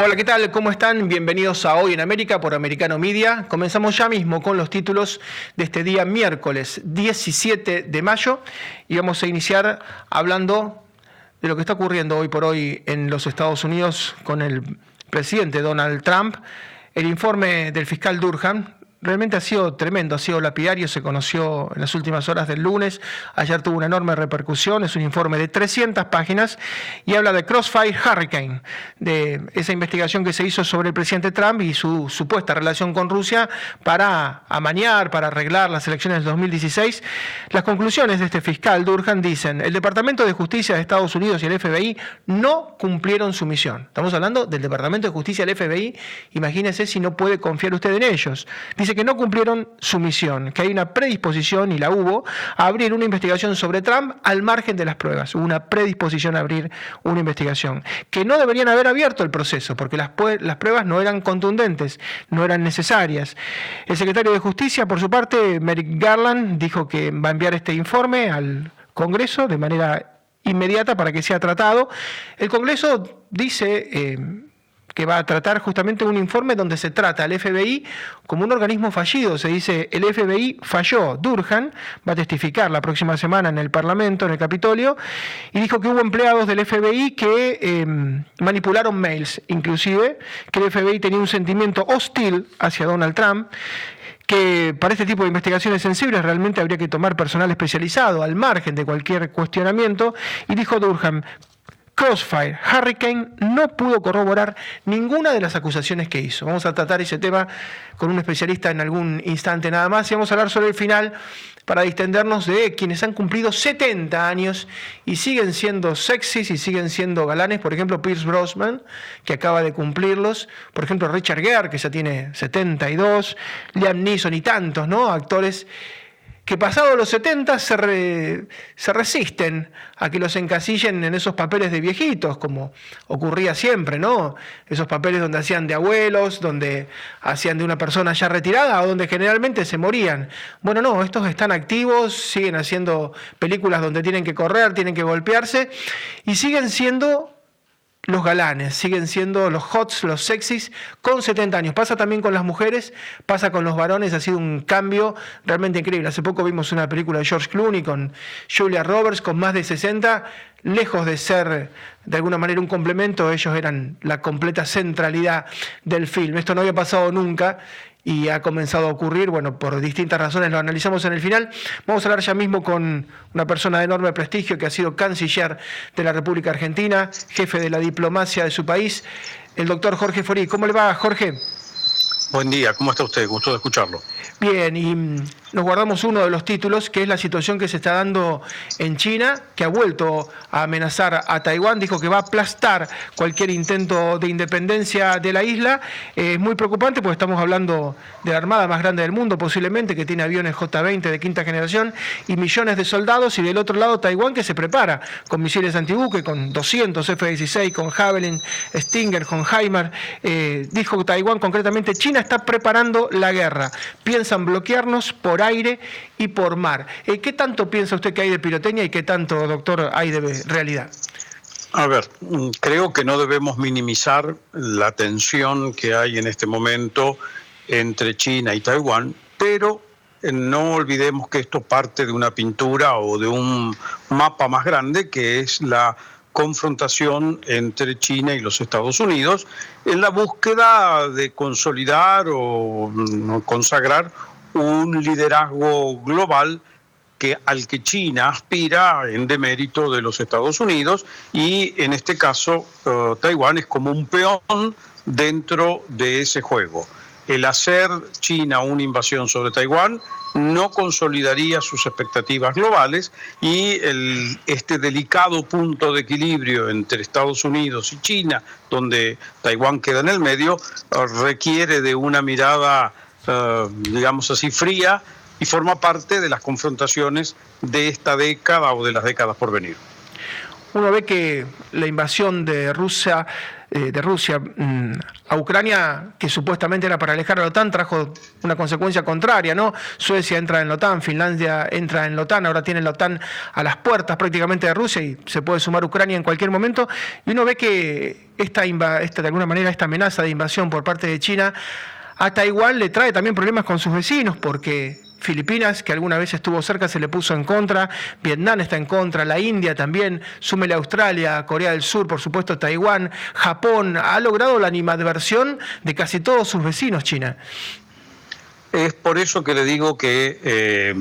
Hola, ¿qué tal? ¿Cómo están? Bienvenidos a Hoy en América por Americano Media. Comenzamos ya mismo con los títulos de este día miércoles 17 de mayo y vamos a iniciar hablando de lo que está ocurriendo hoy por hoy en los Estados Unidos con el presidente Donald Trump. El informe del fiscal Durham realmente ha sido tremendo, ha sido lapidario, se conoció en las últimas horas del lunes, ayer tuvo una enorme repercusión, es un informe de 300 páginas y habla de Crossfire Hurricane, de esa investigación que se hizo sobre el presidente Trump y su supuesta relación con Rusia para amañar, para arreglar las elecciones del 2016. Las conclusiones de este fiscal Durhan dicen, el Departamento de Justicia de Estados Unidos y el FBI no cumplieron su misión. Estamos hablando del Departamento de Justicia del FBI, imagínense si no puede confiar usted en ellos. Dice que no cumplieron su misión, que hay una predisposición, y la hubo, a abrir una investigación sobre Trump al margen de las pruebas. Hubo una predisposición a abrir una investigación. Que no deberían haber abierto el proceso, porque las, las pruebas no eran contundentes, no eran necesarias. El secretario de Justicia, por su parte, Merrick Garland, dijo que va a enviar este informe al Congreso de manera inmediata para que sea tratado. El Congreso dice, eh, que va a tratar justamente un informe donde se trata al FBI como un organismo fallido. Se dice, el FBI falló. Durhan va a testificar la próxima semana en el Parlamento, en el Capitolio, y dijo que hubo empleados del FBI que em, manipularon mails, inclusive, que el FBI tenía un sentimiento hostil hacia Donald Trump que para este tipo de investigaciones sensibles realmente habría que tomar personal especializado al margen de cualquier cuestionamiento. Y dijo Durham, Crossfire Hurricane no pudo corroborar ninguna de las acusaciones que hizo. Vamos a tratar ese tema con un especialista en algún instante nada más y vamos a hablar sobre el final para distendernos de quienes han cumplido 70 años y siguen siendo sexys y siguen siendo galanes. Por ejemplo, Pierce Brosnan, que acaba de cumplirlos. Por ejemplo, Richard Gere, que ya tiene 72. Liam Neeson y tantos, ¿no? Actores que pasados los 70 se, se, resisten a que los encasillen en esos papeles de viejitos, como ocurría siempre, ¿no? Esos papeles donde hacían de abuelos, donde hacían de una persona ya retirada o donde generalmente se morían. Bueno, no, estos están activos, siguen haciendo películas donde tienen que correr, tienen que golpearse y siguen siendo los galanes, siguen siendo los hots, los sexys, con 70 años. Pasa también con las mujeres, pasa con los varones, ha sido un cambio realmente increíble. Hace poco vimos una película de George Clooney con Julia Roberts, con más de 60, lejos de ser de alguna manera un complemento, ellos eran la completa centralidad del film. Esto no había pasado nunca y ha comenzado a ocurrir, bueno, por distintas razones, lo analizamos en el final. Vamos a hablar ya mismo con una persona de enorme prestigio que ha sido canciller de la República Argentina, jefe de la diplomacia de su país, el doctor Jorge Forí. ¿Cómo le va, Jorge? Buen día, ¿cómo está usted? Gusto de escucharlo. Bien, y nos guardamos uno de los títulos, que es la situación que se está dando en China, que ha vuelto a amenazar a Taiwán, dijo que va a aplastar cualquier intento de independencia de la isla. Eh, es muy preocupante porque estamos hablando de la armada más grande del mundo, posiblemente, que tiene aviones J-20 de quinta generación y millones de soldados, y del otro lado Taiwán que se prepara con misiles antibuque, con 200 F-16, con Javelin, Stinger, con Heimer. Eh, dijo Taiwán concretamente, China está preparando la guerra. Piensan bloquearnos por aire y por mar. Eh, ¿Qué tanto piensa usted que hay de pirotecnia y qué tanto, doctor, hay de realidad? A ver, mm, creo que no debemos minimizar la tensión que hay en este momento entre China y Taiwán, pero eh, no olvidemos que esto parte de una pintura o de un mapa más grande que es la confrontación entre China y los Estados Unidos en la búsqueda de consolidar o mm, consagrar un liderazgo global que, al que China aspira en demérito de los Estados Unidos y en este caso uh, Taiwán es como un peón dentro de ese juego. El hacer China una invasión sobre Taiwán no consolidaría sus expectativas globales y el, este delicado punto de equilibrio entre Estados Unidos y China, donde Taiwán queda en el medio, uh, requiere de una mirada eh, digamos así, fría y forma parte de las confrontaciones de esta década o de las décadas por venir. Uno ve que la invasión de Rusia eh, de Rusia mm, a Ucrania, que supuestamente era para alejar a la OTAN, trajo una consecuencia contraria, ¿no? Suecia entra en la OTAN, Finlandia entra en la OTAN, ahora tiene la OTAN a las puertas prácticamente de Rusia y se puede sumar Ucrania en cualquier momento. Y uno ve que esta, esta de alguna manera, esta amenaza de invasión por parte de China a Taiwán le trae también problemas con sus vecinos, porque Filipinas, que alguna vez estuvo cerca, se le puso en contra, Vietnam está en contra, la India también, súmele Australia, Corea del Sur, por supuesto Taiwán, Japón, ha logrado la animadversión de casi todos sus vecinos, China. Es por eso que le digo que eh,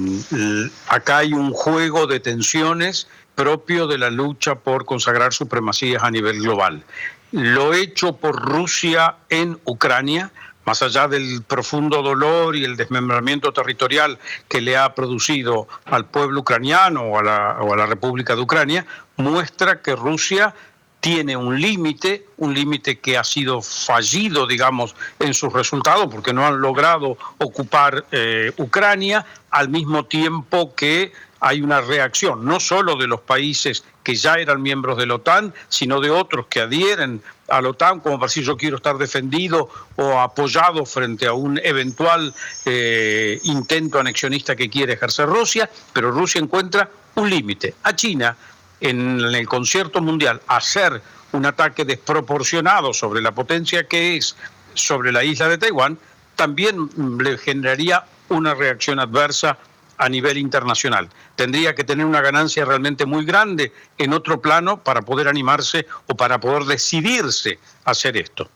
acá hay un juego de tensiones propio de la lucha por consagrar supremacías a nivel global. Lo hecho por Rusia en Ucrania, más allá del profundo dolor y el desmembramiento territorial que le ha producido al pueblo ucraniano o a la, República de Ucrania, muestra que Rusia tiene un límite, un límite que ha sido fallido, digamos, en sus resultados, porque no han logrado ocupar eh, Ucrania, al mismo tiempo que hay una reacción, no solo de los países que ya eran miembros de la OTAN, sino de otros que adhieren a la OTAN, como para si yo quiero estar defendido o apoyado frente a un eventual eh, intento anexionista que quiere ejercer Rusia, pero Rusia encuentra un límite. A China, en el concierto mundial, hacer un ataque desproporcionado sobre la potencia que es sobre la isla de Taiwán, también le generaría una reacción adversa a nivel internacional. Tendría que tener una ganancia realmente muy grande en otro plano para poder animarse o para poder decidirse a hacer esto.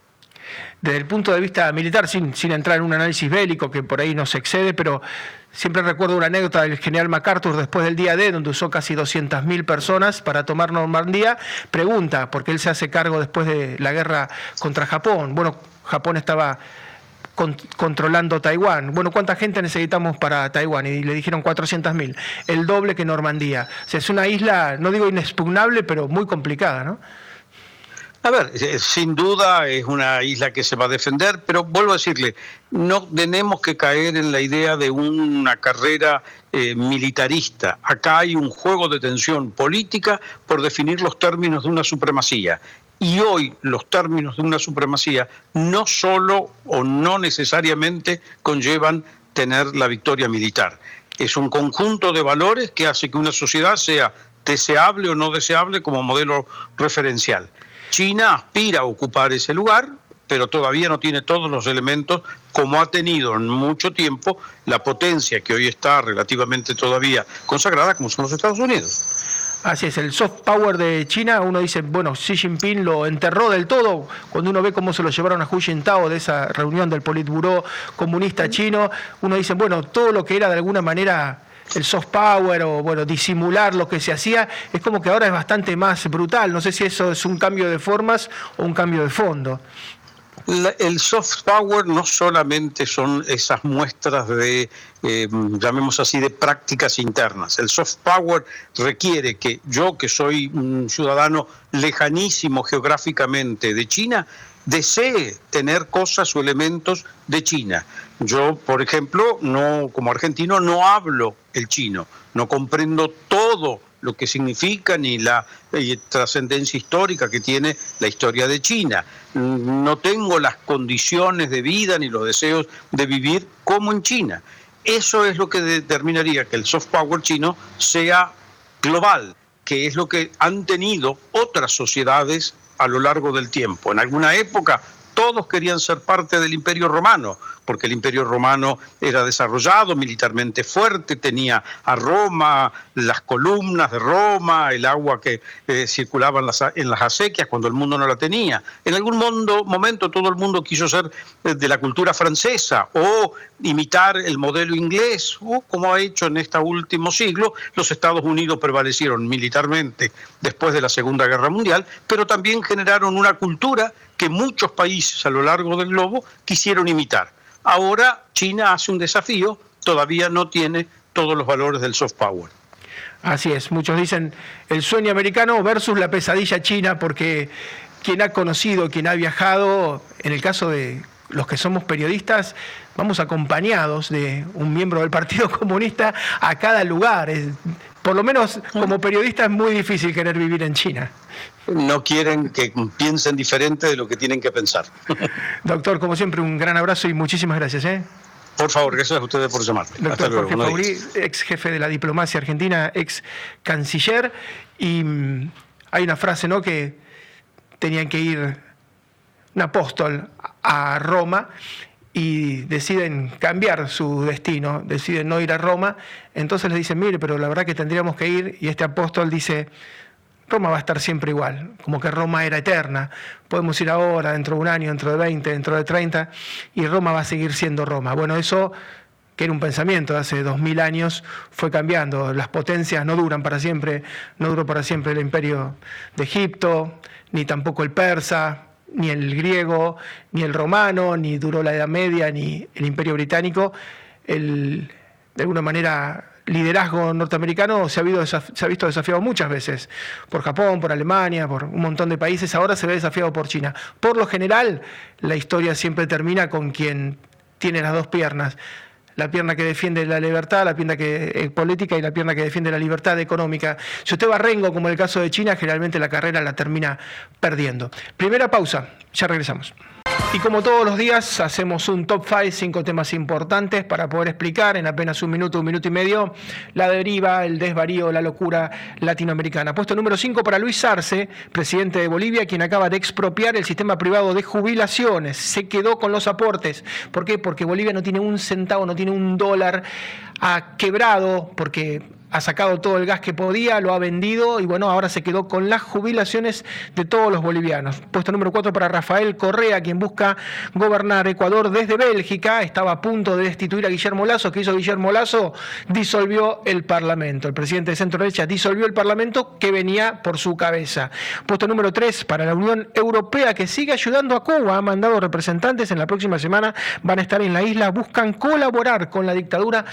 Desde el punto de vista militar, sin, sin entrar en un análisis bélico que por ahí no se excede, pero siempre recuerdo una anécdota del general MacArthur después del día D, donde usó casi 200.000 personas para tomar Normandía. Pregunta, porque él se hace cargo después de la guerra contra Japón. Bueno, Japón estaba controlando Taiwán. Bueno, ¿cuánta gente necesitamos para Taiwán? Y le dijeron 400.000, el doble que Normandía. O sea, es una isla, no digo inexpugnable, pero muy complicada, ¿no? A ver, eh, sin duda es una isla que se va a defender, pero vuelvo a decirle, no tenemos que caer en la idea de una carrera eh, militarista. Acá hay un juego de tensión política por definir los términos de una supremacía. Y hoy los términos de una supremacía no solo o no necesariamente conllevan tener la victoria militar. Es un conjunto de valores que hace que una sociedad sea deseable o no deseable como modelo referencial. China aspira a ocupar ese lugar, pero todavía no tiene todos los elementos como ha tenido en mucho tiempo la potencia que hoy está relativamente todavía consagrada como son los Estados Unidos. Así es, el soft power de China, uno dice, bueno, Xi Jinping lo enterró del todo, cuando uno ve cómo se lo llevaron a Hu Jintao de esa reunión del Politburó comunista chino, uno dice, bueno, todo lo que era de alguna manera el soft power o bueno, disimular lo que se hacía, es como que ahora es bastante más brutal. No sé si eso es un cambio de formas o un cambio de fondo el soft power no solamente son esas muestras de, eh, llamemos así, de prácticas internas. El soft power requiere que yo, que soy un ciudadano lejanísimo geográficamente de China, desee tener cosas o elementos de China. Yo, por ejemplo, no como argentino no hablo el chino, no comprendo todo lo que significa ni la eh, trascendencia histórica que tiene la historia de China. No tengo las condiciones de vida ni los deseos de vivir como en China. Eso es lo que determinaría que el soft power chino sea global, que es lo que han tenido otras sociedades a lo largo del tiempo. En alguna época todos querían ser parte del imperio romano, porque el imperio romano era desarrollado, militarmente fuerte, tenía a Roma, las columnas de Roma, el agua que eh, circulaba en las, en las, acequias cuando el mundo no la tenía. En algún mundo, momento todo el mundo quiso ser eh, de la cultura francesa o imitar el modelo inglés, o como ha hecho en este último siglo, los Estados Unidos prevalecieron militarmente después de la Segunda Guerra Mundial, pero también generaron una cultura que muchos países a lo largo del globo quisieron imitar. Ahora China hace un desafío, todavía no tiene todos los valores del soft power. Así es, muchos dicen el sueño americano versus la pesadilla china, porque quien ha conocido, quien ha viajado, en el caso de los que somos periodistas, vamos acompañados de un miembro del Partido Comunista a cada lugar. Por lo menos como periodista es muy difícil querer vivir en China. No quieren que piensen diferente de lo que tienen que pensar. Doctor, como siempre, un gran abrazo y muchísimas gracias. ¿eh? Por favor, gracias a ustedes por llamar. Doctor Jorge Fauri, ex jefe de la diplomacia argentina, ex canciller. Y mm, hay una frase, ¿no? Que tenían que ir un apóstol a Roma y deciden cambiar su destino, deciden no ir a Roma, entonces les dicen, mire, pero la verdad que tendríamos que ir, y este apóstol dice, Roma va a estar siempre igual, como que Roma era eterna, podemos ir ahora, dentro de un año, dentro de 20, dentro de 30, y Roma va a seguir siendo Roma. Bueno, eso que era un pensamiento de hace dos mil años, fue cambiando. Las potencias no duran para siempre, no duró para siempre el imperio de Egipto, ni tampoco el persa, ni el griego, ni el romano, ni duró la Edad Media, ni el Imperio Británico. El, de alguna manera, liderazgo norteamericano se ha, se ha visto desafiado muchas veces por Japón, por Alemania, por un montón de países, ahora se ve desafiado por China. Por lo general, la historia siempre termina con quien tiene las dos piernas la pierna que defiende la libertad, la pierna que, eh, política y la pierna que defiende la libertad económica. Si usted va rengo, como en el caso de China, generalmente la carrera la termina perdiendo. Primera pausa, ya regresamos. Y como todos los días, hacemos un top 5, cinco temas importantes para poder explicar en apenas un minuto, un minuto y medio, la deriva, el desvarío, la locura latinoamericana. Puesto número 5 para Luis Arce, presidente de Bolivia, quien acaba de expropiar el sistema privado de jubilaciones. Se quedó con los aportes. ¿Por qué? Porque Bolivia no tiene un centavo, no tiene un dólar, ha quebrado, porque ha sacado todo el gas que podía, lo ha vendido y bueno, ahora se quedó con las jubilaciones de todos los bolivianos. Puesto número 4 para Rafael Correa, quien busca gobernar Ecuador desde Bélgica. Estaba a punto de destituir a Guillermo Lazo. ¿Qué hizo Guillermo Lazo? Disolvió el Parlamento. El presidente de centro derecha disolvió el Parlamento que venía por su cabeza. Puesto número 3 para la Unión Europea, que sigue ayudando a Cuba. Ha mandado representantes en la próxima semana, van a estar en la isla, buscan colaborar con la dictadura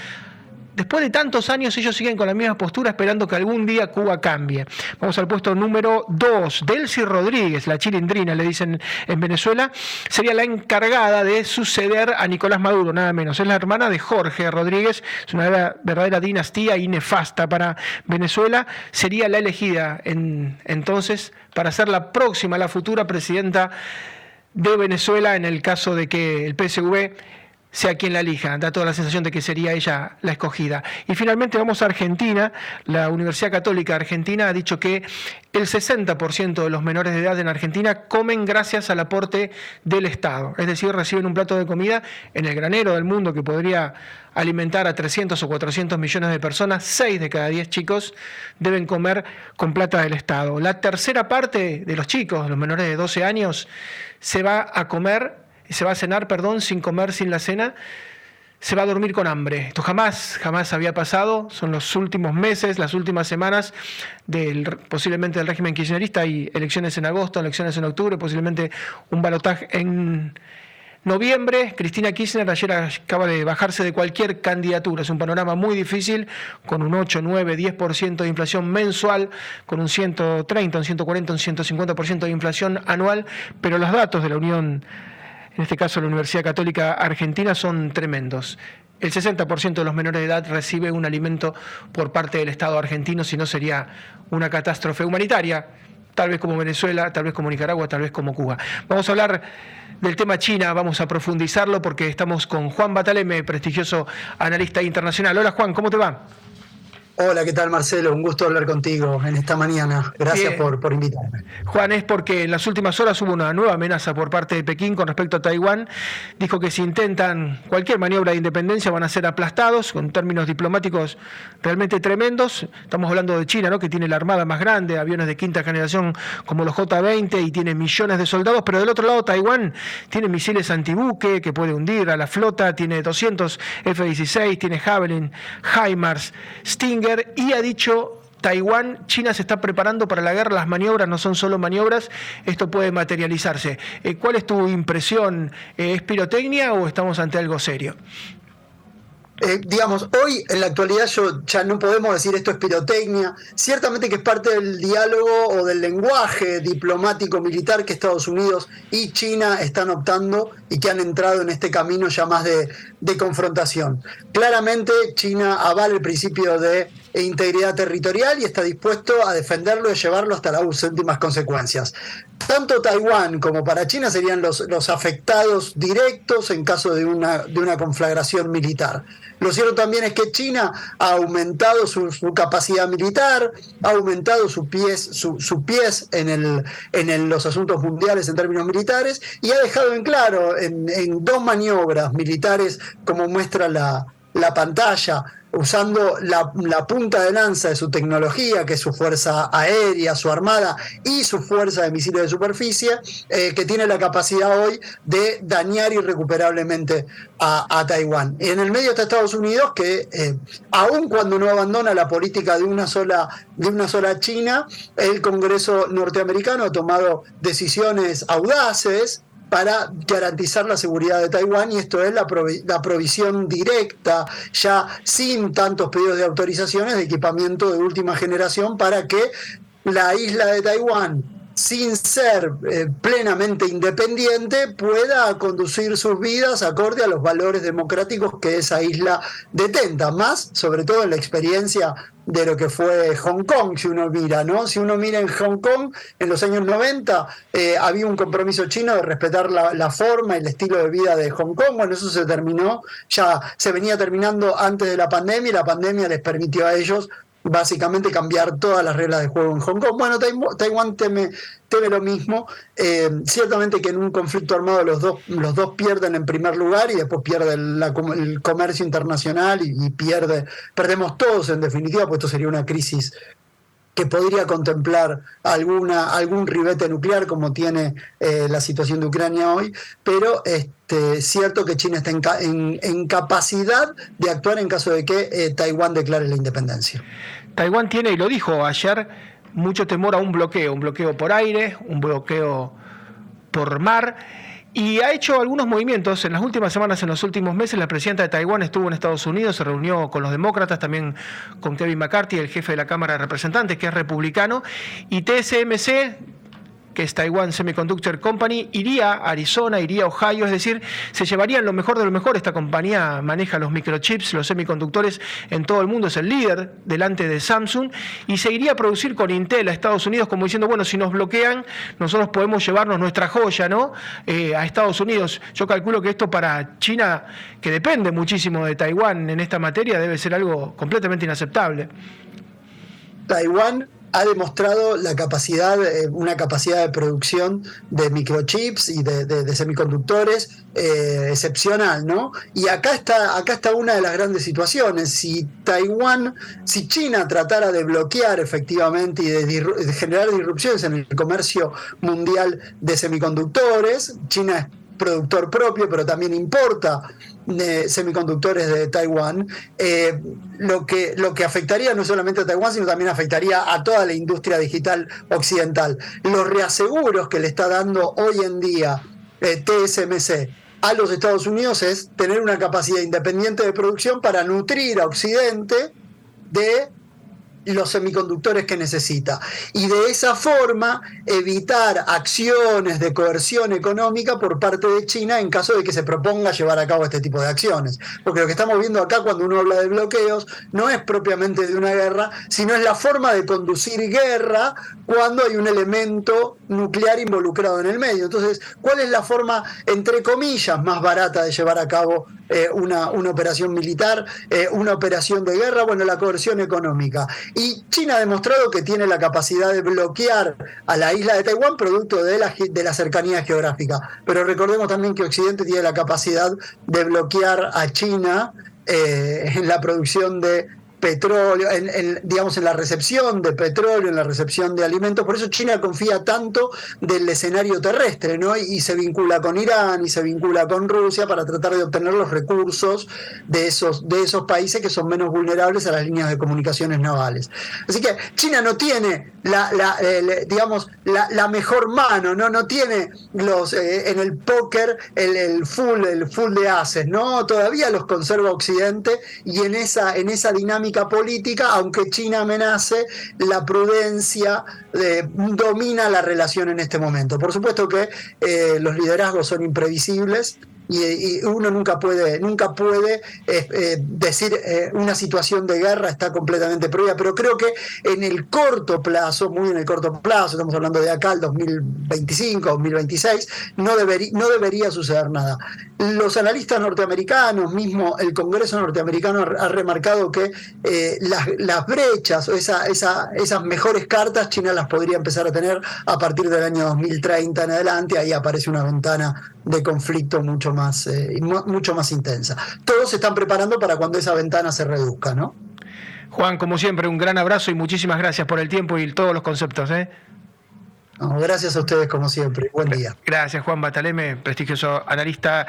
Después de tantos años ellos siguen con la misma postura esperando que algún día Cuba cambie. Vamos al puesto número 2. Delcy Rodríguez, la chilindrina, le dicen en Venezuela, sería la encargada de suceder a Nicolás Maduro, nada menos. Es la hermana de Jorge Rodríguez, es una verdadera dinastía y nefasta para Venezuela. Sería la elegida entonces para ser la próxima, la futura presidenta de Venezuela en el caso de que el PSV sea quien la elija, da toda la sensación de que sería ella la escogida. Y finalmente vamos a Argentina. La Universidad Católica Argentina ha dicho que el 60% de los menores de edad en Argentina comen gracias al aporte del Estado. Es decir, reciben un plato de comida en el granero del mundo que podría alimentar a 300 o 400 millones de personas. 6 de cada 10 chicos deben comer con plata del Estado. La tercera parte de los chicos, los menores de 12 años, se va a comer se va a cenar, perdón, sin comer, sin la cena, se va a dormir con hambre. Esto jamás, jamás había pasado. Son los últimos meses, las últimas semanas del posiblemente del régimen kirchnerista. Hay elecciones en agosto, elecciones en octubre, posiblemente un balotaje en noviembre. Cristina Kirchner ayer acaba de bajarse de cualquier candidatura. Es un panorama muy difícil, con un 8, 9, 10% de inflación mensual, con un 130, un 140, un 150% de inflación anual. Pero los datos de la Unión en este caso la Universidad Católica Argentina, son tremendos. El 60% de los menores de edad recibe un alimento por parte del Estado argentino, si no sería una catástrofe humanitaria, tal vez como Venezuela, tal vez como Nicaragua, tal vez como Cuba. Vamos a hablar del tema China, vamos a profundizarlo porque estamos con Juan Bataleme, prestigioso analista internacional. Hola Juan, ¿cómo te va? Hola, ¿qué tal Marcelo? Un gusto hablar contigo en esta mañana. Gracias por, por, invitarme. Juan, es porque en las últimas horas hubo una nueva amenaza por parte de Pekín con respecto a Taiwán. Dijo que si intentan cualquier maniobra de independencia van a ser aplastados, con términos diplomáticos realmente tremendos. Estamos hablando de China, ¿no? que tiene la armada más grande, aviones de quinta generación como los J-20 y tiene millones de soldados, pero del otro lado Taiwán tiene misiles antibuque que puede hundir a la flota, tiene 200 F-16, tiene Javelin, HIMARS, Stinger y ha dicho Taiwán, China se está preparando para la guerra, las maniobras no son solo maniobras, esto puede materializarse. Eh, ¿Cuál es tu impresión? Eh, ¿Es pirotecnia o estamos ante algo serio? Eh, digamos, hoy en la actualidad yo ya no podemos decir esto es pirotecnia, ciertamente que es parte del diálogo o del lenguaje diplomático militar que Estados Unidos y China están optando y que han entrado en este camino ya más de, de confrontación. Claramente China avala el principio de e integridad territorial y está dispuesto a defenderlo y llevarlo hasta las últimas consecuencias. Tanto Taiwán como para China serían los, los afectados directos en caso de una, de una conflagración militar. Lo cierto también es que China ha aumentado su, capacidad militar, ha aumentado su pies, su, pies en, el, en los asuntos mundiales en términos militares y ha dejado en claro en dos maniobras militares, como muestra la, la pantalla, usando la, punta de lanza de su tecnología, que es su fuerza aérea, su armada y su fuerza de misiles de superficie, eh, que tiene la capacidad hoy de dañar irrecuperablemente a, Taiwán. En el medio está Estados Unidos, que eh, aun cuando no abandona la política de una sola de una sola China, el Congreso norteamericano ha tomado decisiones audaces para garantizar la seguridad de Taiwán y esto es la, provisión directa, ya sin tantos pedidos de autorizaciones, de equipamiento de última generación para que la isla de Taiwán, sin ser eh, plenamente independiente, pueda conducir sus vidas acorde a los valores democráticos que esa isla detenta, más sobre todo en la experiencia de lo que fue Hong Kong, si uno mira, ¿no? Si uno mira en Hong Kong, en los años 90, eh, había un compromiso chino de respetar la, forma y el estilo de vida de Hong Kong. Bueno, eso se terminó, ya se venía terminando antes de la pandemia y la pandemia les permitió a ellos básicamente cambiar todas las reglas de juego en Hong Kong. Bueno, Taiwán teme, lo mismo. Eh, ciertamente que en un conflicto armado los dos, los dos pierden en primer lugar y después pierde el, comercio internacional y, pierde, perdemos todos en definitiva, pues esto sería una crisis que podría contemplar alguna, algún ribete nuclear como tiene eh, la situación de Ucrania hoy, pero este, cierto que China está en, capacidad de actuar en caso de que eh, Taiwán declare la independencia. Taiwán tiene, y lo dijo ayer, mucho temor a un bloqueo, un bloqueo por aire, un bloqueo por mar. Y ha hecho algunos movimientos. En las últimas semanas, en los últimos meses, la presidenta de Taiwán estuvo en Estados Unidos, se reunió con los demócratas, también con Kevin McCarthy, el jefe de la Cámara de Representantes, que es republicano. Y TSMC que es Taiwan Semiconductor Company, iría a Arizona, iría a Ohio, es decir, se llevarían lo mejor de lo mejor. Esta compañía maneja los microchips, los semiconductores en todo el mundo, es el líder delante de Samsung, y se iría a producir con Intel a Estados Unidos, como diciendo, bueno, si nos bloquean, nosotros podemos llevarnos nuestra joya, ¿no? Eh, a Estados Unidos. Yo calculo que esto para China, que depende muchísimo de Taiwán en esta materia, debe ser algo completamente inaceptable. Taiwán ha demostrado la capacidad, eh, una capacidad de producción de microchips y de, semiconductores eh, excepcional, ¿no? Y acá está, acá está una de las grandes situaciones. Si Taiwán, si China tratara de bloquear efectivamente y de generar disrupciones en el comercio mundial de semiconductores, China productor propio, pero también importa de semiconductores de Taiwán, eh, lo, que, lo que afectaría no solamente a Taiwán, sino también afectaría a toda la industria digital occidental. Los reaseguros que le está dando hoy en día eh, TSMC a los Estados Unidos es tener una capacidad independiente de producción para nutrir a Occidente de los semiconductores que necesita. Y de esa forma evitar acciones de coerción económica por parte de China en caso de que se proponga llevar a cabo este tipo de acciones. Porque lo que estamos viendo acá cuando uno habla de bloqueos no es propiamente de una guerra, sino es la forma de conducir guerra cuando hay un elemento nuclear involucrado en el medio. Entonces, ¿cuál es la forma, entre comillas, más barata de llevar a cabo eh, una, una, operación militar, eh, una operación de guerra, bueno, la coerción económica. Y China ha demostrado que tiene la capacidad de bloquear a la isla de Taiwán producto de la, de la cercanía geográfica. Pero recordemos también que Occidente tiene la capacidad de bloquear a China eh, en la producción de petróleo, en, digamos, en la recepción de petróleo, en la recepción de alimentos. Por eso China confía tanto del escenario terrestre, ¿no? Y, se vincula con Irán y se vincula con Rusia para tratar de obtener los recursos de esos, de esos países que son menos vulnerables a las líneas de comunicaciones navales. Así que China no tiene la, digamos, la, mejor mano, ¿no? No tiene los eh, en el póker el, full, el full de haces, ¿no? Todavía los conserva Occidente y en esa, en esa dinámica política, aunque China amenace, la prudencia eh, domina la relación en este momento. Por supuesto que eh, los liderazgos son imprevisibles, y, uno nunca puede, nunca puede eh, decir una situación de guerra está completamente prohibida, pero creo que en el corto plazo, muy en el corto plazo, estamos hablando de acá al 2025, 2026, no, debería no debería suceder nada. Los analistas norteamericanos, mismo el Congreso norteamericano ha remarcado que las, las, brechas o esa, esa, esas mejores cartas China las podría empezar a tener a partir del año 2030 en adelante, ahí aparece una ventana de conflicto mucho más, eh, mucho más intensa. Todos se están preparando para cuando esa ventana se reduzca, ¿no? Juan, como siempre, un gran abrazo y muchísimas gracias por el tiempo y todos los conceptos. ¿eh? gracias a ustedes como siempre. Buen día. Gracias Juan Bataleme, prestigioso analista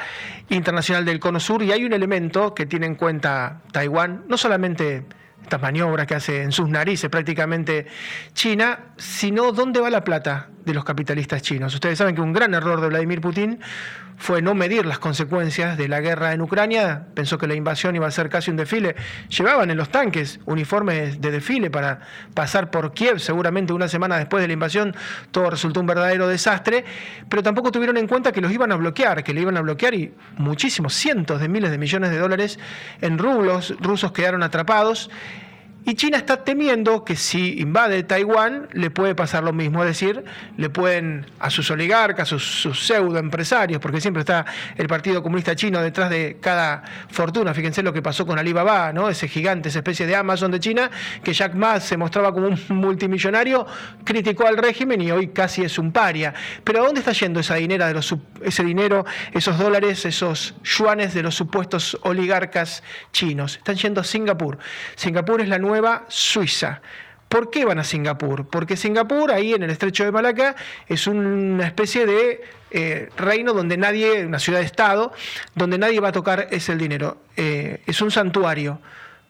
internacional del Cono Sur. Y hay un elemento que tiene en cuenta Taiwán, no solamente estas maniobras que hace en sus narices prácticamente China, sino dónde va la plata de los capitalistas chinos. Ustedes saben que un gran error de Vladimir Putin fue no medir las consecuencias de la guerra en Ucrania, pensó que la invasión iba a ser casi un desfile. Llevaban en los tanques uniformes de desfile para pasar por Kiev, seguramente una semana después de la invasión. Todo resultó un verdadero desastre, pero tampoco tuvieron en cuenta que los iban a bloquear, que le iban a bloquear y muchísimos, cientos de miles de millones de dólares en rublos. Rusos quedaron atrapados y China está temiendo que si invade Taiwán le puede pasar lo mismo, es decir, le pueden a sus oligarcas, sus, sus pseudo empresarios, porque siempre está el Partido Comunista Chino detrás de cada fortuna. Fíjense lo que pasó con Alibaba, ¿no? ese gigante, esa especie de Amazon de China, que Jack Ma se mostraba como un multimillonario, criticó al régimen y hoy casi es un paria. Pero ¿a dónde está yendo esa dinero de los, ese dinero, esos dólares, esos yuanes de los supuestos oligarcas chinos? Están yendo a Singapur. Singapur es la nueva nueva Suiza. ¿Por qué van a Singapur? Porque Singapur, ahí en el estrecho de Malaca, es una especie de eh, reino donde nadie, una ciudad-estado, donde nadie va a tocar ese dinero. Eh, es un santuario.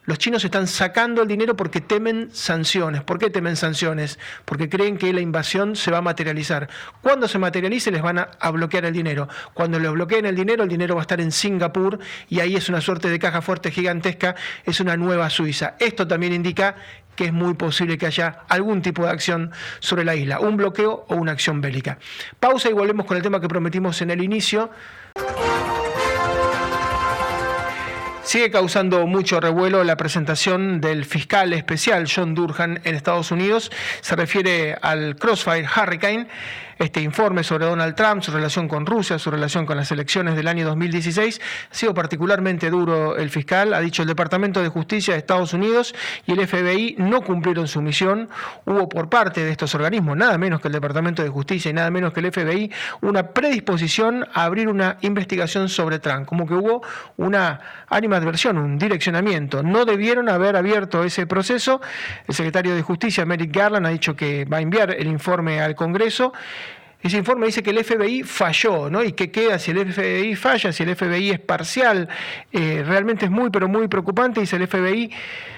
Los chinos están sacando el dinero porque temen sanciones. ¿Por qué temen sanciones? Porque creen que la invasión se va a materializar. Cuando se materialice les van a, bloquear el dinero. Cuando les bloqueen el dinero, el dinero va a estar en Singapur y ahí es una suerte de caja fuerte gigantesca, es una nueva Suiza. Esto también indica que es muy posible que haya algún tipo de acción sobre la isla, un bloqueo o una acción bélica. Pausa y volvemos con el tema que prometimos en el inicio. Sigue causando mucho revuelo la presentación del fiscal especial John Durhan en Estados Unidos. Se refiere al Crossfire Hurricane este informe sobre Donald Trump, su relación con Rusia, su relación con las elecciones del año 2016. Ha sido particularmente duro el fiscal, ha dicho el Departamento de Justicia de Estados Unidos y el FBI no cumplieron su misión. Hubo por parte de estos organismos, nada menos que el Departamento de Justicia y nada menos que el FBI, una predisposición a abrir una investigación sobre Trump, como que hubo una animadversión, un direccionamiento. No debieron haber abierto ese proceso. El secretario de Justicia, Merrick Garland, ha dicho que va a enviar el informe al Congreso. Ese informe dice que el FBI falló, ¿no? ¿Y qué queda si el FBI falla, si el FBI es parcial? Eh, realmente es muy, pero muy preocupante. Dice el FBI,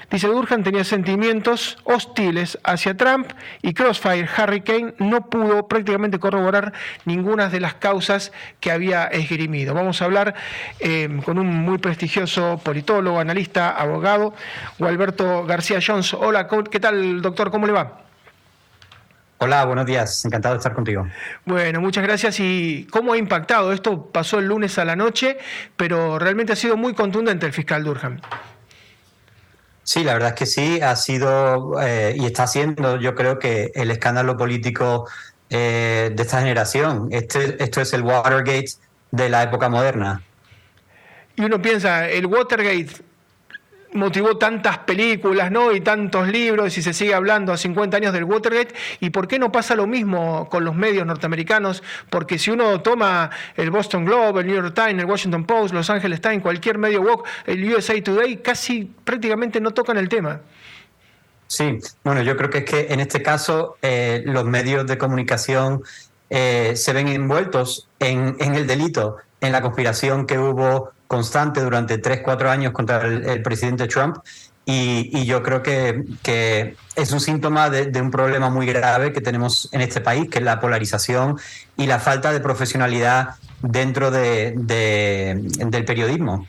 dice Durhan, tenía sentimientos hostiles hacia Trump y Crossfire Hurricane no pudo prácticamente corroborar ninguna de las causas que había esgrimido. Vamos a hablar eh, con un muy prestigioso politólogo, analista, abogado, Gualberto García Jones. Hola, ¿qué tal, doctor? ¿Cómo le va? Hola, buenos días. Encantado de estar contigo. Bueno, muchas gracias. ¿Y cómo ha impactado? Esto pasó el lunes a la noche, pero realmente ha sido muy contundente el fiscal Durham. Sí, la verdad es que sí, ha sido eh, y está siendo, yo creo que el escándalo político eh, de esta generación. Este, esto es el Watergate de la época moderna. Y uno piensa, el Watergate motivó tantas películas ¿no? y tantos libros y se sigue hablando a 50 años del Watergate. ¿Y por qué no pasa lo mismo con los medios norteamericanos? Porque si uno toma el Boston Globe, el New York Times, el Washington Post, Los Angeles Times, cualquier medio woke, el USA Today, casi prácticamente no tocan el tema. Sí, bueno, yo creo que es que en este caso eh, los medios de comunicación eh, se ven envueltos en, en el delito, en la conspiración que hubo constante durante tres, cuatro años contra el, presidente Trump. Y, yo creo que, que, es un síntoma de, un problema muy grave que tenemos en este país, que es la polarización y la falta de profesionalidad dentro de, del periodismo.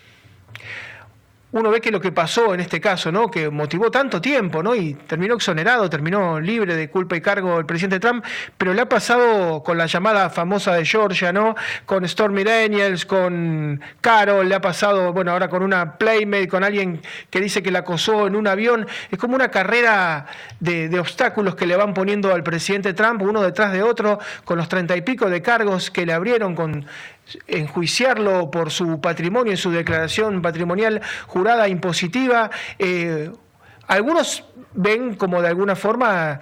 Uno ve que lo que pasó en este caso, ¿no? que motivó tanto tiempo ¿no? y terminó exonerado, terminó libre de culpa y cargo el presidente Trump, pero le ha pasado con la llamada famosa de Georgia, ¿no? con Stormy Daniels, con Carol, le ha pasado, bueno, ahora con una Playmate, con alguien que dice que la acosó en un avión. Es como una carrera de, de obstáculos que le van poniendo al presidente Trump, uno detrás de otro, con los treinta y pico de cargos que le abrieron con enjuiciarlo por su patrimonio en su declaración patrimonial jurada impositiva. Eh, algunos ven como de alguna forma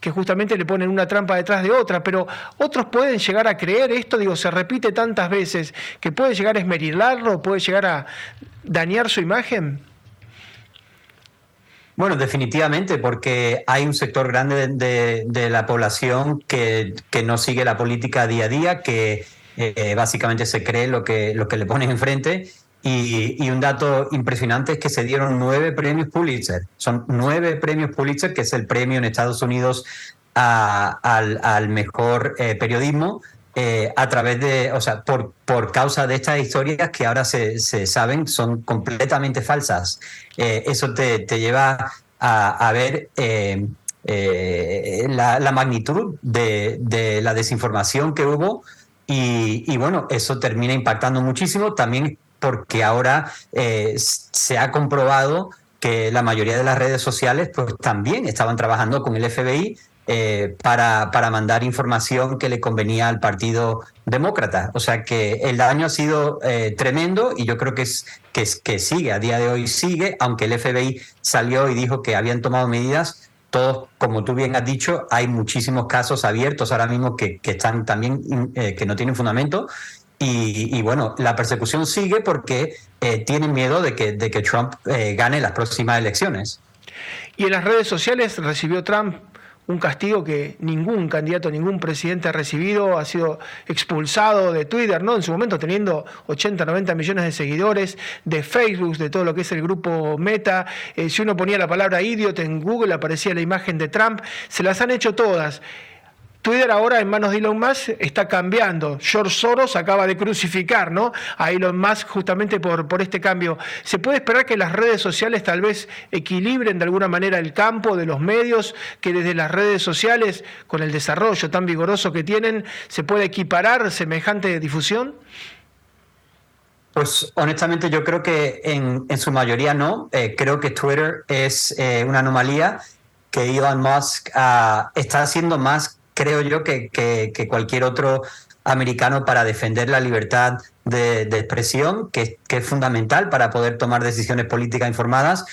que justamente le ponen una trampa detrás de otra, pero otros pueden llegar a creer esto, digo, se repite tantas veces, que puede llegar a esmerilarlo, puede llegar a dañar su imagen. Bueno, definitivamente, porque hay un sector grande de, la población que, que, no sigue la política día a día, que eh, básicamente se cree lo que, lo que le ponen enfrente. Y, y, un dato impresionante es que se dieron nueve premios Pulitzer. Son nueve premios Pulitzer, que es el premio en Estados Unidos al, al, mejor eh, periodismo. Eh, a través de, o sea, por, por causa de estas historias que ahora se, se saben son completamente falsas. eso te, te, lleva a, a ver la, la, magnitud de, de, la desinformación que hubo y, bueno, eso termina impactando muchísimo también porque ahora eh, se ha comprobado que la mayoría de las redes sociales pues también estaban trabajando con el FBI eh, para, para, mandar información que le convenía al Partido Demócrata. O sea que el daño ha sido eh, tremendo y yo creo que, es, que, es, que sigue, a día de hoy sigue, aunque el FBI salió y dijo que habían tomado medidas todos, como tú bien has dicho, hay muchísimos casos abiertos ahora mismo que, están también, eh, que no tienen fundamento. Y, bueno, la persecución sigue porque eh, tienen miedo de que, de que Trump eh, gane las próximas elecciones. Y en las redes sociales recibió Trump un castigo que ningún candidato, ningún presidente ha recibido, ha sido expulsado de Twitter, ¿no? En su momento teniendo 80, 90 millones de seguidores, de Facebook, de todo lo que es el grupo Meta. Eh, si uno ponía la palabra idiot en Google aparecía la imagen de Trump. Se las han hecho todas. Twitter ahora en manos de Elon Musk está cambiando. George Soros acaba de crucificar ¿no? a Elon Musk justamente por, por este cambio. ¿Se puede esperar que las redes sociales tal vez equilibren de alguna manera el campo de los medios, que desde las redes sociales, con el desarrollo tan vigoroso que tienen, se pueda equiparar semejante difusión? Pues honestamente yo creo que en, en su mayoría no. Eh, creo que Twitter es eh, una anomalía que Elon Musk uh, está haciendo más creo yo, que, que, cualquier otro americano para defender la libertad de, expresión, que, que, es fundamental para poder tomar decisiones políticas informadas.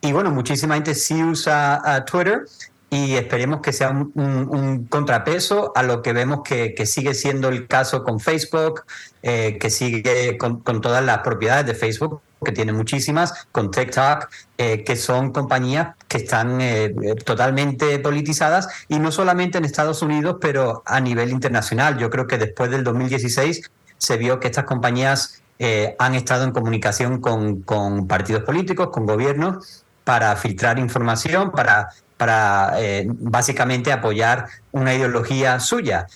Y bueno, muchísima gente sí usa Twitter y esperemos que sea un, contrapeso a lo que vemos que, que, sigue siendo el caso con Facebook, eh, que sigue con, con, todas las propiedades de Facebook que tiene muchísimas, con TikTok, eh, que son compañías que están eh, totalmente politizadas y no solamente en Estados Unidos, pero a nivel internacional. Yo creo que después del 2016 se vio que estas compañías eh, han estado en comunicación con, con, partidos políticos, con gobiernos, para filtrar información, para, para básicamente apoyar una ideología suya.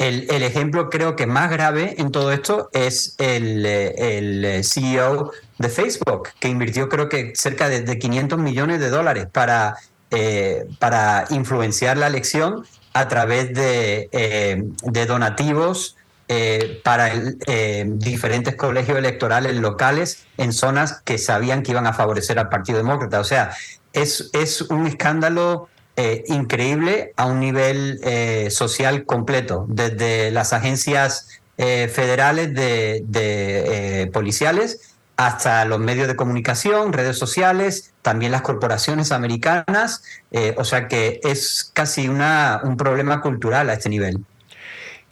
El, ejemplo creo que más grave en todo esto es el, el, CEO de Facebook, que invirtió creo que cerca de, 500 millones de dólares para, eh, para influenciar la elección a través de, eh, de donativos eh, para diferentes colegios electorales locales en zonas que sabían que iban a favorecer al Partido Demócrata. O sea, es, es un escándalo eh, increíble a un nivel eh, social completo, desde las agencias eh, federales de, policiales hasta los medios de comunicación, redes sociales, también las corporaciones americanas, o sea que es casi una, un problema cultural a este nivel.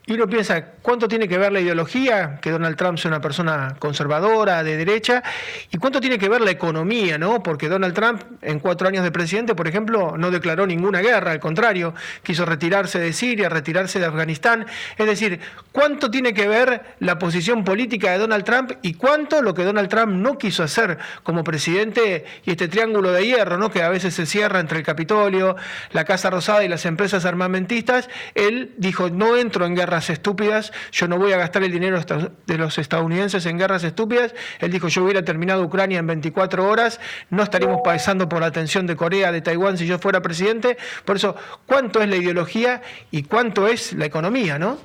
Y uno piensa, ¿cuánto tiene que ver la ideología? Que Donald Trump sea una persona conservadora, de derecha. ¿Y cuánto tiene que ver la economía? ¿no? Porque Donald Trump, en cuatro años de presidente, por ejemplo, no declaró ninguna guerra. Al contrario, quiso retirarse de Siria, retirarse de Afganistán. Es decir, ¿cuánto tiene que ver la posición política de Donald Trump y cuánto lo que Donald Trump no quiso hacer como presidente y este triángulo de hierro, ¿no? que a veces se cierra entre el Capitolio, la Casa Rosada y las empresas armamentistas? Él dijo, no entro en guerra estúpidas, yo no voy a gastar el dinero de los estadounidenses en guerras estúpidas. Él dijo, yo hubiera terminado Ucrania en 24 horas, no estaríamos pasando por la tensión de Corea, de Taiwán si yo fuera presidente. Por eso, ¿cuánto es la ideología y cuánto es la economía, no?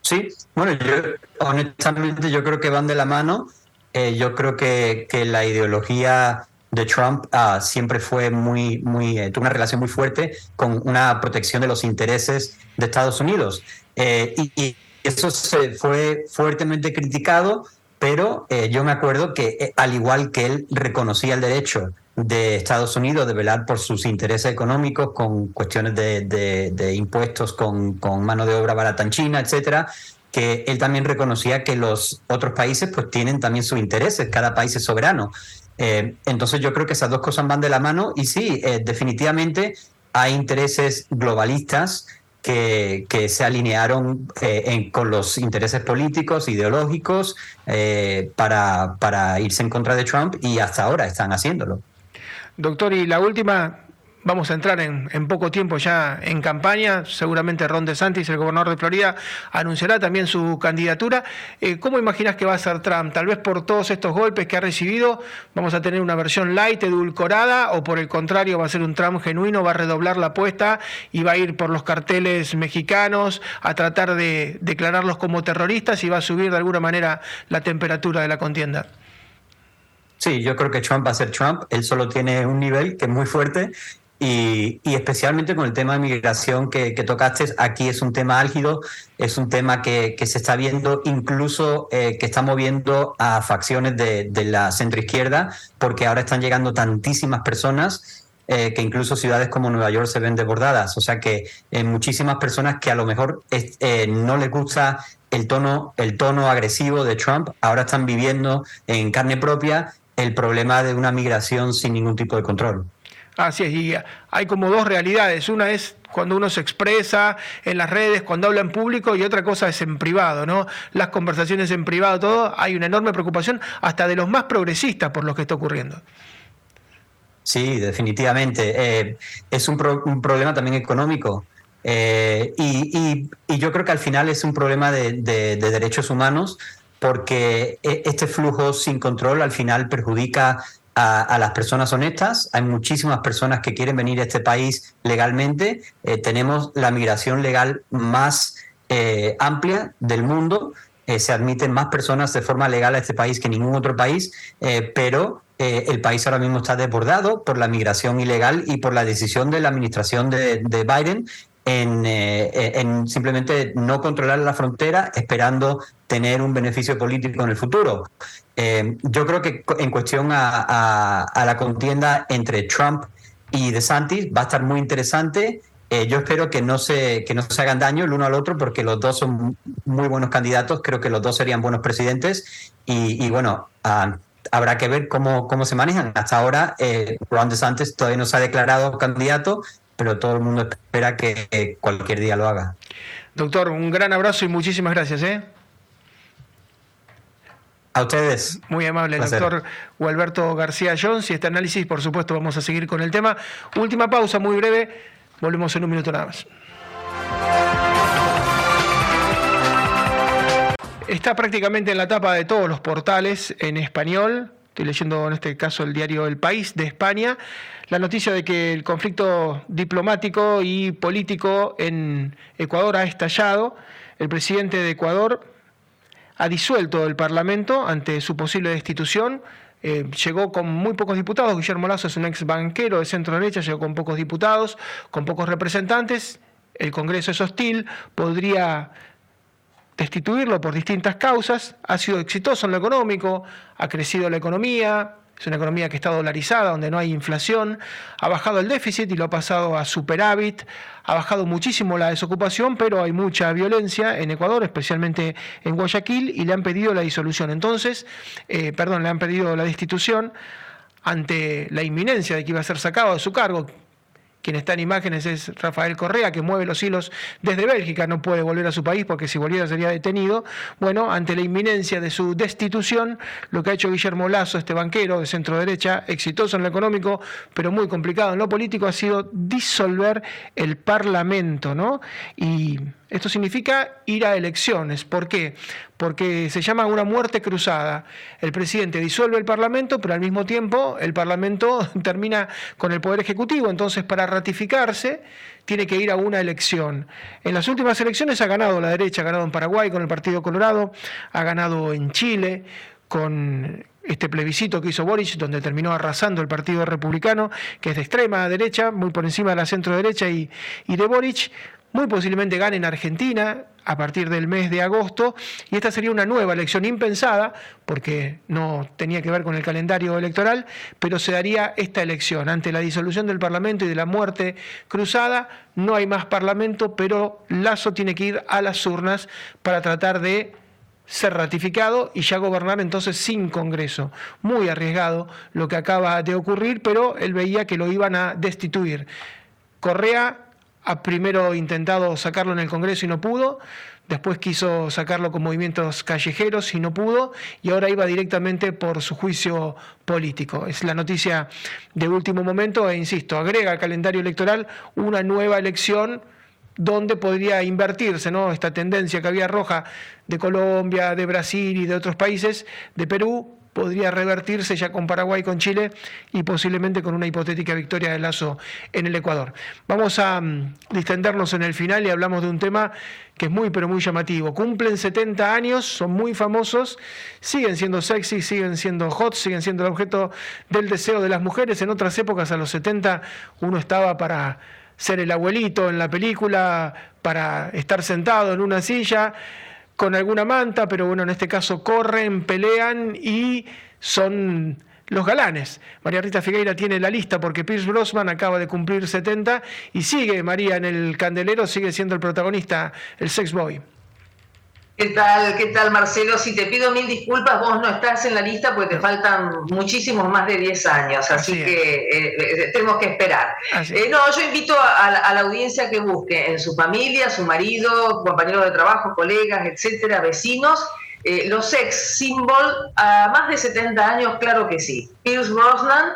Sí, bueno, yo honestamente yo creo que van de la mano. Eh, yo creo que, que la ideología de Trump ah, siempre fue muy, muy, eh, tuvo una relación muy fuerte con una protección de los intereses de Estados Unidos. Eh, y, eso se fue fuertemente criticado, pero eh, yo me acuerdo que al igual que él reconocía el derecho de Estados Unidos de velar por sus intereses económicos con cuestiones de, impuestos, con, con, mano de obra barata en China, etcétera, que él también reconocía que los otros países pues tienen también sus intereses, cada país es soberano. Eh, entonces yo creo que esas dos cosas van de la mano y sí, eh, definitivamente hay intereses globalistas que, se alinearon eh, con los intereses políticos, ideológicos, para, para irse en contra de Trump y hasta ahora están haciéndolo. Doctor, y la última, vamos a entrar en, poco tiempo ya en campaña. Seguramente Ron DeSantis, el gobernador de Florida, anunciará también su candidatura. Eh, ¿Cómo imaginas que va a ser Trump? Tal vez por todos estos golpes que ha recibido, vamos a tener una versión light, edulcorada, o por el contrario, va a ser un Trump genuino, va a redoblar la apuesta y va a ir por los carteles mexicanos a tratar de declararlos como terroristas y va a subir de alguna manera la temperatura de la contienda. Sí, yo creo que Trump va a ser Trump. Él solo tiene un nivel que es muy fuerte y, especialmente con el tema de migración que, tocaste, aquí es un tema álgido, es un tema que, se está viendo, incluso eh, que está moviendo a facciones de, la centroizquierda, porque ahora están llegando tantísimas personas eh, que incluso ciudades como Nueva York se ven desbordadas. O sea que eh, muchísimas personas que a lo mejor no les gusta el tono, el tono agresivo de Trump, ahora están viviendo en carne propia el problema de una migración sin ningún tipo de control. Así es, y hay como dos realidades. Una es cuando uno se expresa en las redes, cuando habla en público, y otra cosa es en privado, ¿no? Las conversaciones en privado, todo, hay una enorme preocupación hasta de los más progresistas por lo que está ocurriendo. Sí, definitivamente. Eh, es un, problema también económico. Eh, y, yo creo que al final es un problema de derechos humanos porque e, este flujo sin control al final perjudica a, las personas honestas. Hay muchísimas personas que quieren venir a este país legalmente. Eh, tenemos la migración legal más eh, amplia del mundo. Eh, se admiten más personas de forma legal a este país que ningún otro país, pero el país ahora mismo está desbordado por la migración ilegal y por la decisión de la administración de, de Biden eh, en, simplemente no controlar la frontera esperando tener un beneficio político en el futuro. Eh, yo creo que en cuestión a, la contienda entre Trump y DeSantis va a estar muy interesante. Eh, yo espero que no, se, que no se hagan daño el uno al otro porque los dos son muy buenos candidatos. Creo que los dos serían buenos presidentes. Y, bueno, ah, habrá que ver cómo, cómo se manejan. Hasta ahora, Ron DeSantis todavía no se ha declarado candidato pero todo el mundo espera que cualquier día lo haga. Doctor, un gran abrazo y muchísimas gracias. ¿eh? A ustedes. Muy amable, doctor Gualberto García Jones. Y este análisis, por supuesto, vamos a seguir con el tema. Última pausa, muy breve. Volvemos en un minuto nada más. Está prácticamente en la tapa de todos los portales en español. Estoy leyendo en este caso el diario El País de España la noticia de que el conflicto diplomático y político en Ecuador ha estallado. El presidente de Ecuador ha disuelto el Parlamento ante su posible destitución. Eh, llegó con muy pocos diputados. Guillermo Lazo es un ex banquero de centro derecha, llegó con pocos diputados, con pocos representantes. El Congreso es hostil, podría destituirlo por distintas causas. Ha sido exitoso en lo económico, ha crecido la economía, es una economía que está dolarizada, donde no hay inflación, ha bajado el déficit y lo ha pasado a superávit, ha bajado muchísimo la desocupación, pero hay mucha violencia en Ecuador, especialmente en Guayaquil, y le han pedido la disolución. Entonces, eh, perdón, le han pedido la destitución ante la inminencia de que iba a ser sacado de su cargo, quien está en imágenes es Rafael Correa, que mueve los hilos desde Bélgica, no puede volver a su país porque si volviera sería detenido. Bueno, ante la inminencia de su destitución, lo que ha hecho Guillermo Lazo, este banquero de centro derecha, exitoso en lo económico, pero muy complicado en lo político, ha sido disolver el Parlamento, ¿no? Y Esto significa ir a elecciones. ¿Por qué? Porque se llama una muerte cruzada. El presidente disuelve el Parlamento, pero al mismo tiempo el Parlamento termina con el Poder Ejecutivo. Entonces, para ratificarse, tiene que ir a una elección. En las últimas elecciones ha ganado la derecha, ha ganado en Paraguay con el Partido Colorado, ha ganado en Chile con este plebiscito que hizo Boric, donde terminó arrasando el Partido Republicano, que es de extrema derecha, muy por encima de la centro derecha y, y de Boric, muy posiblemente gane en Argentina a partir del mes de agosto, y esta sería una nueva elección impensada, porque no tenía que ver con el calendario electoral, pero se daría esta elección. Ante la disolución del Parlamento y de la muerte cruzada, no hay más Parlamento, pero Lazo tiene que ir a las urnas para tratar de ser ratificado y ya gobernar entonces sin Congreso. Muy arriesgado lo que acaba de ocurrir, pero él veía que lo iban a destituir. Correa ha primero intentado sacarlo en el Congreso y no pudo, después quiso sacarlo con movimientos callejeros y no pudo, y ahora iba directamente por su juicio político. Es la noticia de último momento e insisto, agrega al calendario electoral una nueva elección donde podría invertirse ¿no? esta tendencia que había roja de Colombia, de Brasil y de otros países, de Perú, podría revertirse ya con Paraguay, con Chile y posiblemente con una hipotética victoria de Lazo en el Ecuador. Vamos a mm, distendernos en el final y hablamos de un tema que es muy pero muy llamativo. Cumplen 70 años, son muy famosos, siguen siendo sexy, siguen siendo hot, siguen siendo el objeto del deseo de las mujeres. En otras épocas, a los 70, uno estaba para ser el abuelito en la película, para estar sentado en una silla con alguna manta, pero bueno, en este caso corren, pelean y son los galanes. María Rita Figueira tiene la lista porque Pierce Brosnan acaba de cumplir 70 y sigue María en el candelero, sigue siendo el protagonista, el sex boy. ¿Qué tal? ¿Qué tal, Marcelo? Si te pido mil disculpas, vos no estás en la lista porque te faltan muchísimos más de 10 años, así, que eh, eh, tenemos que esperar. Eh, no, yo invito a, la audiencia que busque en su familia, su marido, compañeros de trabajo, colegas, etcétera, vecinos, los sex symbol a más de 70 años, claro que sí. Pierce Brosnan,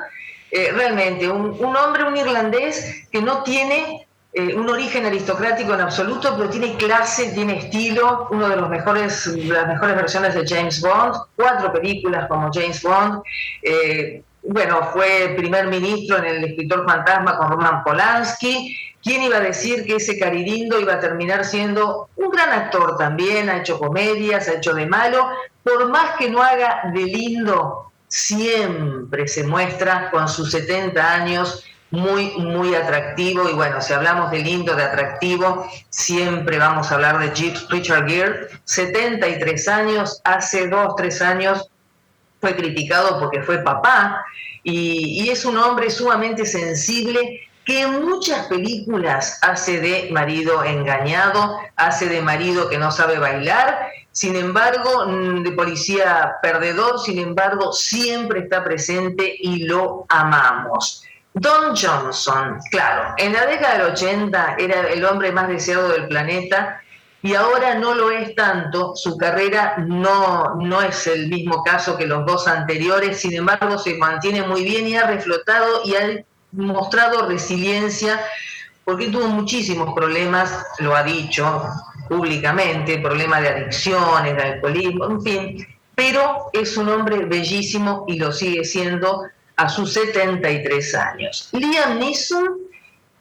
realmente, un, un hombre, un irlandés que no tiene eh, un origen aristocrático en absoluto, pero tiene clase, tiene estilo, uno de los mejores, las mejores versiones de James Bond, cuatro películas como James Bond. Eh, bueno, fue primer ministro en El escritor fantasma con Roman Polanski. ¿Quién iba a decir que ese Caririndo iba a terminar siendo un gran actor también? Ha hecho comedias, ha hecho de malo. Por más que no haga de lindo, siempre se muestra con sus 70 años muy, muy atractivo. Y bueno, si hablamos de lindo, de atractivo, siempre vamos a hablar de Richard Gere, 73 años, hace dos, tres años fue criticado porque fue papá y, y es un hombre sumamente sensible que en muchas películas hace de marido engañado, hace de marido que no sabe bailar, sin embargo, mm, de policía perdedor, sin embargo, siempre está presente y lo amamos. Don Johnson, claro, en la década del 80 era el hombre más deseado del planeta y ahora no lo es tanto, su carrera no, no es el mismo caso que los dos anteriores, sin embargo se mantiene muy bien y ha reflotado y ha mostrado resiliencia porque tuvo muchísimos problemas, lo ha dicho públicamente, problemas de adicciones, de alcoholismo, en fin, pero es un hombre bellísimo y lo sigue siendo a sus 73 años. Liam Neeson,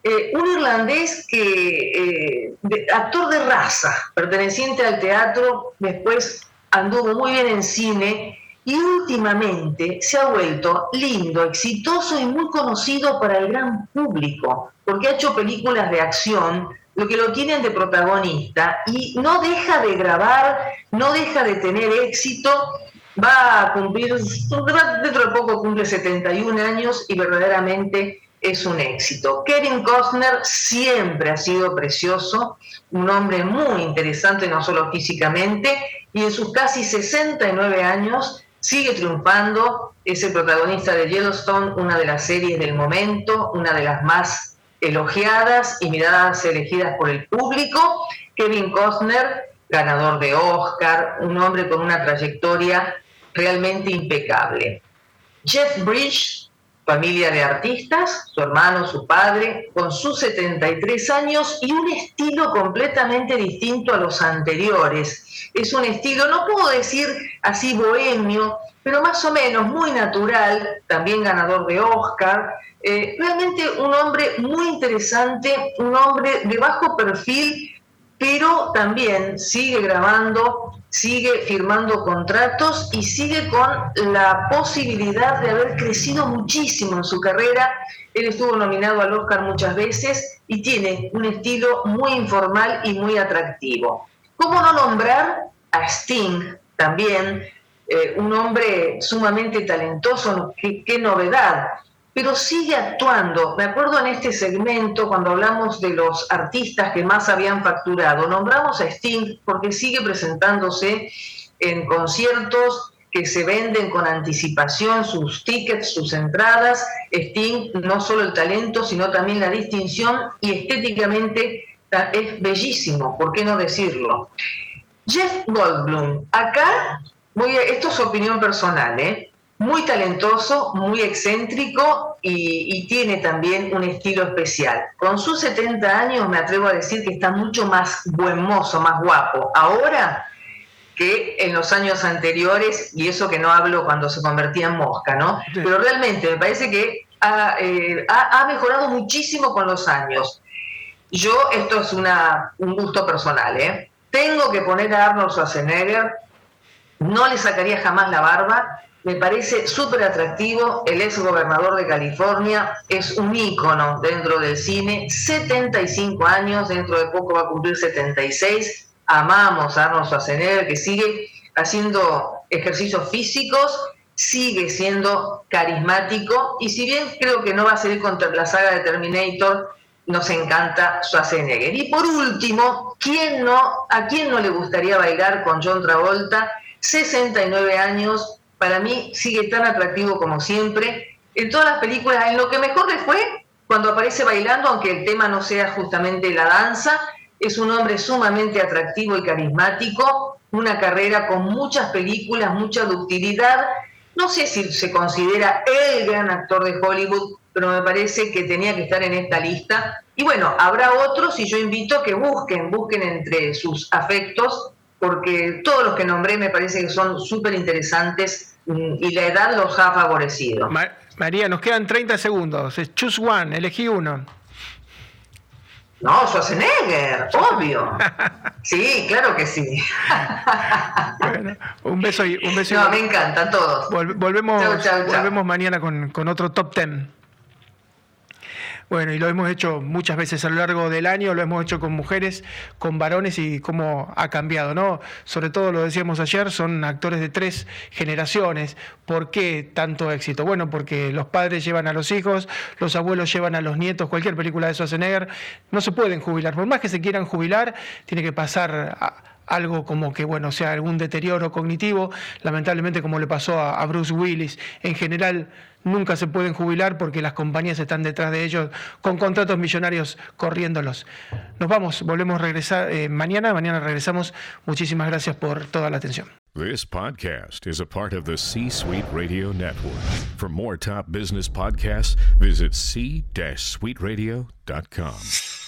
eh, un irlandés que, eh, actor de raza, perteneciente al teatro, después anduvo muy bien en cine y últimamente se ha vuelto lindo, exitoso y muy conocido para el gran público, porque ha hecho películas de acción, lo que lo tienen de protagonista y no deja de grabar, no deja de tener éxito va a cumplir, dentro de poco cumple 71 años y verdaderamente es un éxito. Kevin Costner siempre ha sido precioso, un hombre muy interesante, no solo físicamente, y en sus casi 69 años sigue triunfando, es el protagonista de Yellowstone, una de las series del momento, una de las más elogiadas y miradas elegidas por el público. Kevin Costner, ganador de Oscar, un hombre con una trayectoria realmente impecable. Jeff Bridge, familia de artistas, su hermano, su padre, con sus 73 años y un estilo completamente distinto a los anteriores. Es un estilo, no puedo decir así bohemio, pero más o menos muy natural, también ganador de Oscar. Eh, realmente un hombre muy interesante, un hombre de bajo perfil, pero también sigue grabando, sigue firmando contratos y sigue con la posibilidad de haber crecido muchísimo en su carrera. Él estuvo nominado al Oscar muchas veces y tiene un estilo muy informal y muy atractivo. ¿Cómo no nombrar a Sting también? Eh, un hombre sumamente talentoso, qué novedad pero sigue actuando. Me acuerdo en este segmento, cuando hablamos de los artistas que más habían facturado, nombramos a Sting porque sigue presentándose en conciertos que se venden con anticipación, sus tickets, sus entradas. Sting, no solo el talento, sino también la distinción y estéticamente es bellísimo, ¿por qué no decirlo? Jeff Goldblum, acá, voy a, esto es opinión personal, ¿eh? Muy talentoso, muy excéntrico y, tiene también un estilo especial. Con sus 70 años me atrevo a decir que está mucho más buen mozo, más guapo. Ahora que en los años anteriores, y eso que no hablo cuando se convertía en mosca, ¿no? Pero realmente me parece que eh, ha, mejorado muchísimo con los años. Yo, esto es una, un gusto personal, ¿eh? Tengo que poner a Arnold Schwarzenegger, no le sacaría jamás la barba, me parece súper atractivo, el ex gobernador de California es un ícono dentro del cine, 75 años, dentro de poco va a cumplir 76, amamos a Arnold Schwarzenegger que sigue haciendo ejercicios físicos, sigue siendo carismático y si bien creo que no va a seguir contra la saga de Terminator, nos encanta Schwarzenegger. Y por último, ¿quién no, ¿a quién no le gustaría bailar con John Travolta? 69 años, para mí sigue tan atractivo como siempre. En todas las películas, en lo que mejor le fue, cuando aparece bailando, aunque el tema no sea justamente la danza, es un hombre sumamente atractivo y carismático, una carrera con muchas películas, mucha ductilidad. No sé si se considera el gran actor de Hollywood, pero me parece que tenía que estar en esta lista. Y bueno, habrá otros y yo invito que busquen, busquen entre sus afectos porque todos los que nombré me parece que son súper interesantes mm, y la edad los ha favorecido. María, nos quedan 30 segundos. Choose one, elegí uno. No, Schwarzenegger, obvio. Sí, claro que sí. Bueno, un beso y un beso. No, me encantan todos. volvemos, volvemos mañana con, con otro top ten. Bueno, y lo hemos hecho muchas veces a lo largo del año, lo hemos hecho con mujeres, con varones y cómo ha cambiado, ¿no? Sobre todo, lo decíamos ayer, son actores de tres generaciones. ¿Por qué tanto éxito? Bueno, porque los padres llevan a los hijos, los abuelos llevan a los nietos, cualquier película de Schwarzenegger, no se pueden jubilar. Por más que se quieran jubilar, tiene que pasar... algo como que, bueno, sea algún deterioro cognitivo, lamentablemente como le pasó a, Bruce Willis. En general, nunca se pueden jubilar porque las compañías están detrás de ellos con contratos millonarios corriéndolos. Nos vamos, volvemos a regresar eh, mañana, mañana regresamos. Muchísimas gracias por toda la atención. This podcast is a part of the C-Suite Radio Network. For more top business podcasts, visit c-suiteradio.com.